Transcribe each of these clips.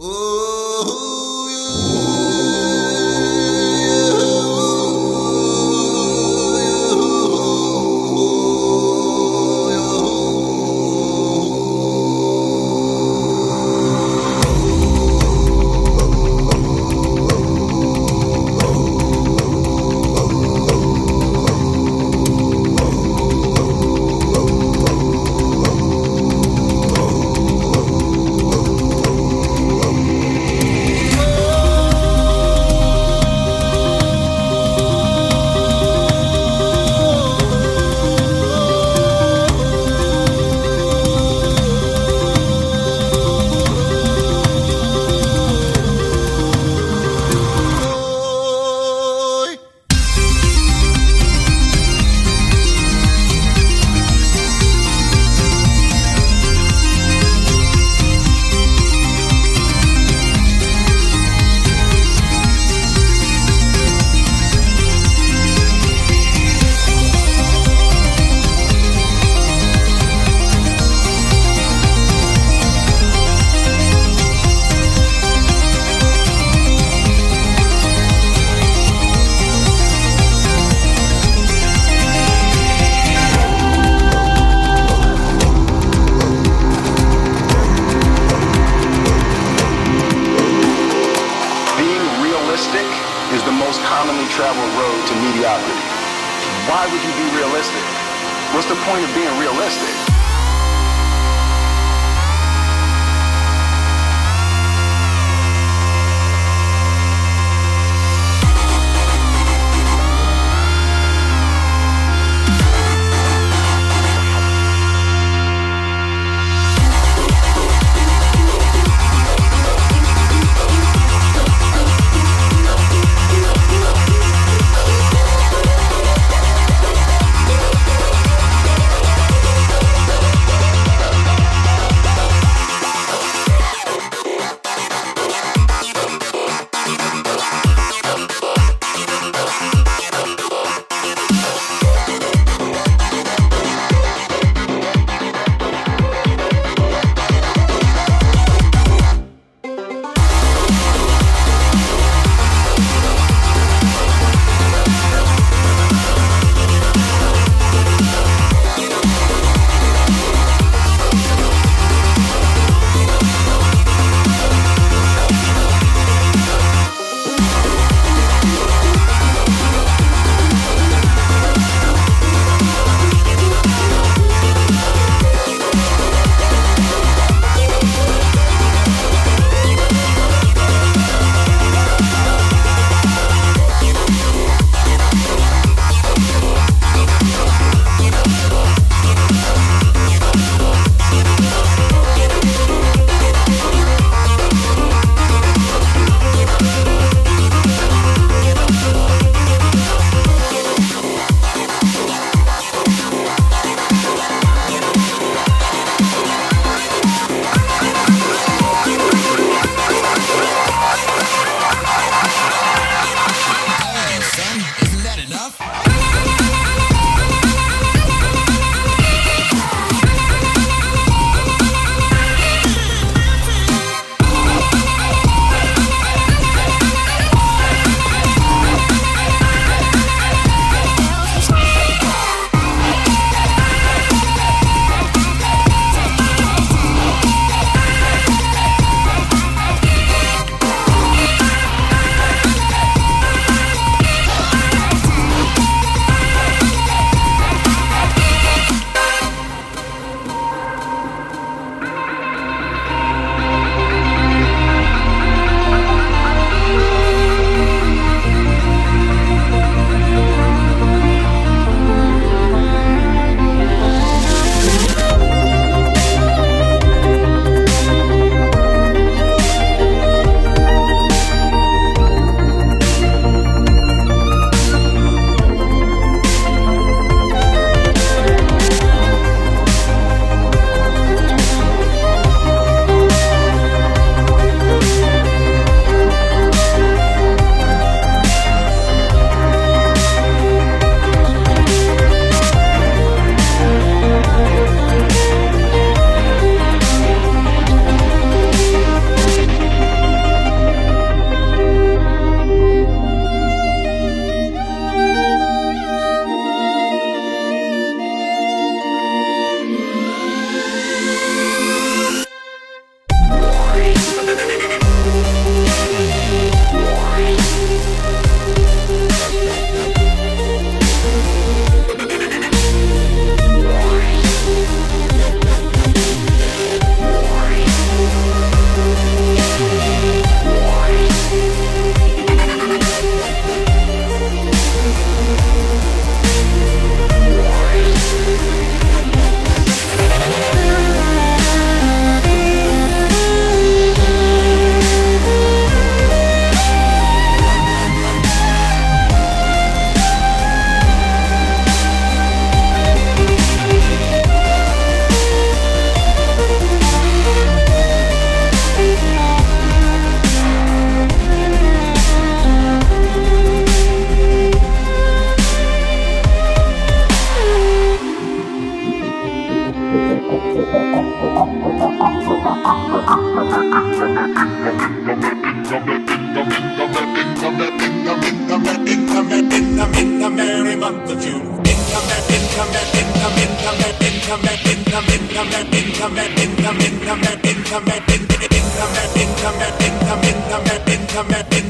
Oh. Be realistic? What's the point of being realistic?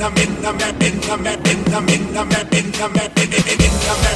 in the map in the map in the map in the map in the map in the map in the map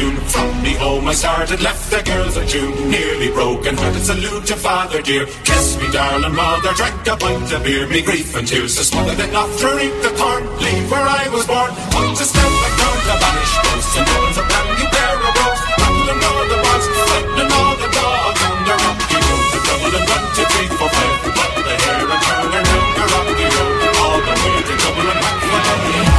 tune From the oh home I started, left the girls a tune Nearly broken hearted, salute to father dear. Kiss me darling mother, drank a pint of beer. Me grief and tears to smother, then after eat the corn Leave where I was born, put to step back down to banish ghosts And one's a brand new pair of rose Battling all the bars, fighting all the dogs On the rocky road, the Dublin one, two, three, four, five. But the hair and turn around the rocky road. All the way to Dublin, back for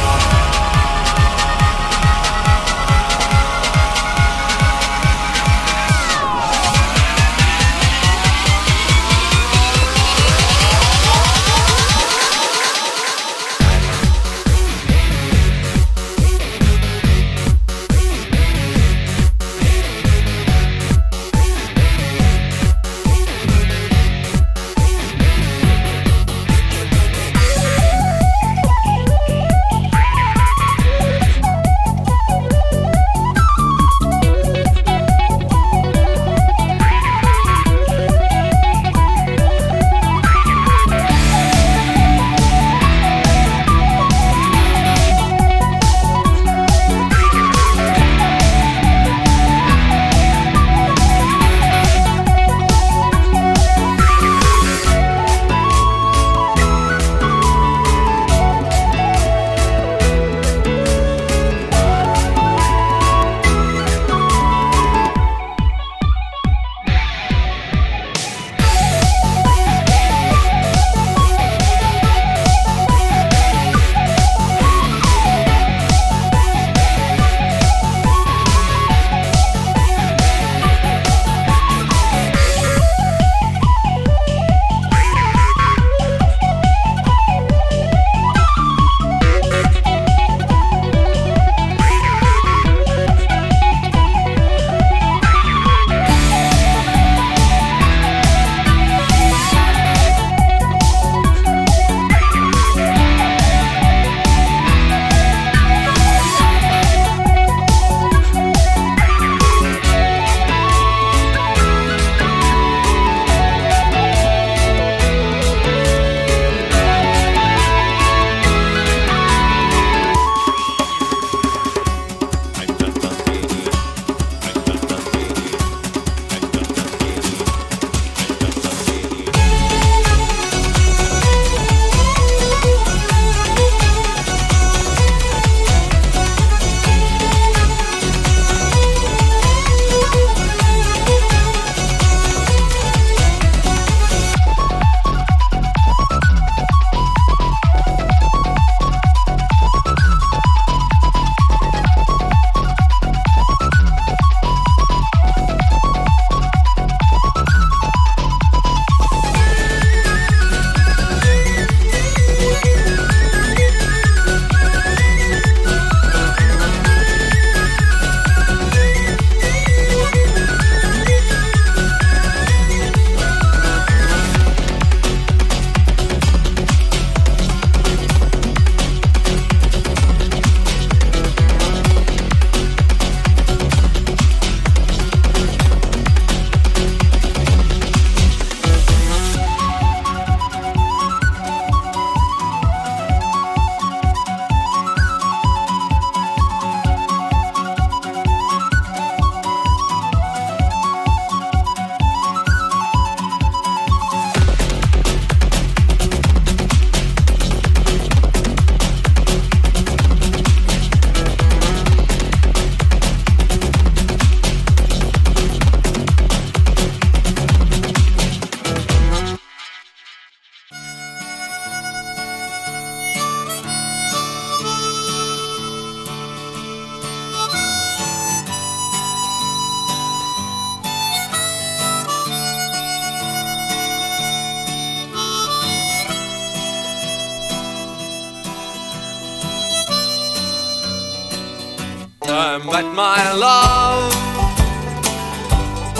double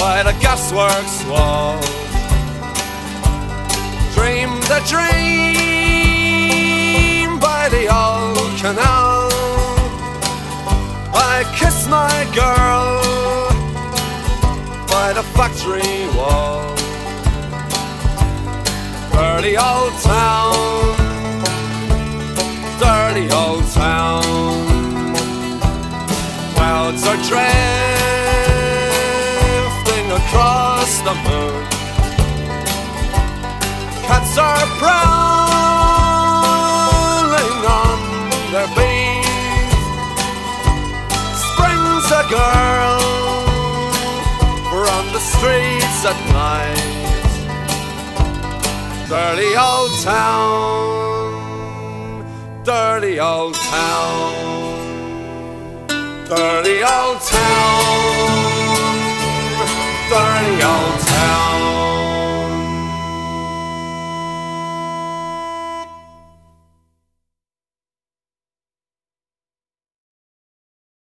and halfway. gasworks wall. Dream the dream by the old canal. I kiss my girl by the factory wall. Dirty old town, dirty old town. Are drifting across the moon. Cats are prowling on their beat. Springs a girl from the streets at night. Dirty old town, dirty old town, Dirty old town, dirty old town.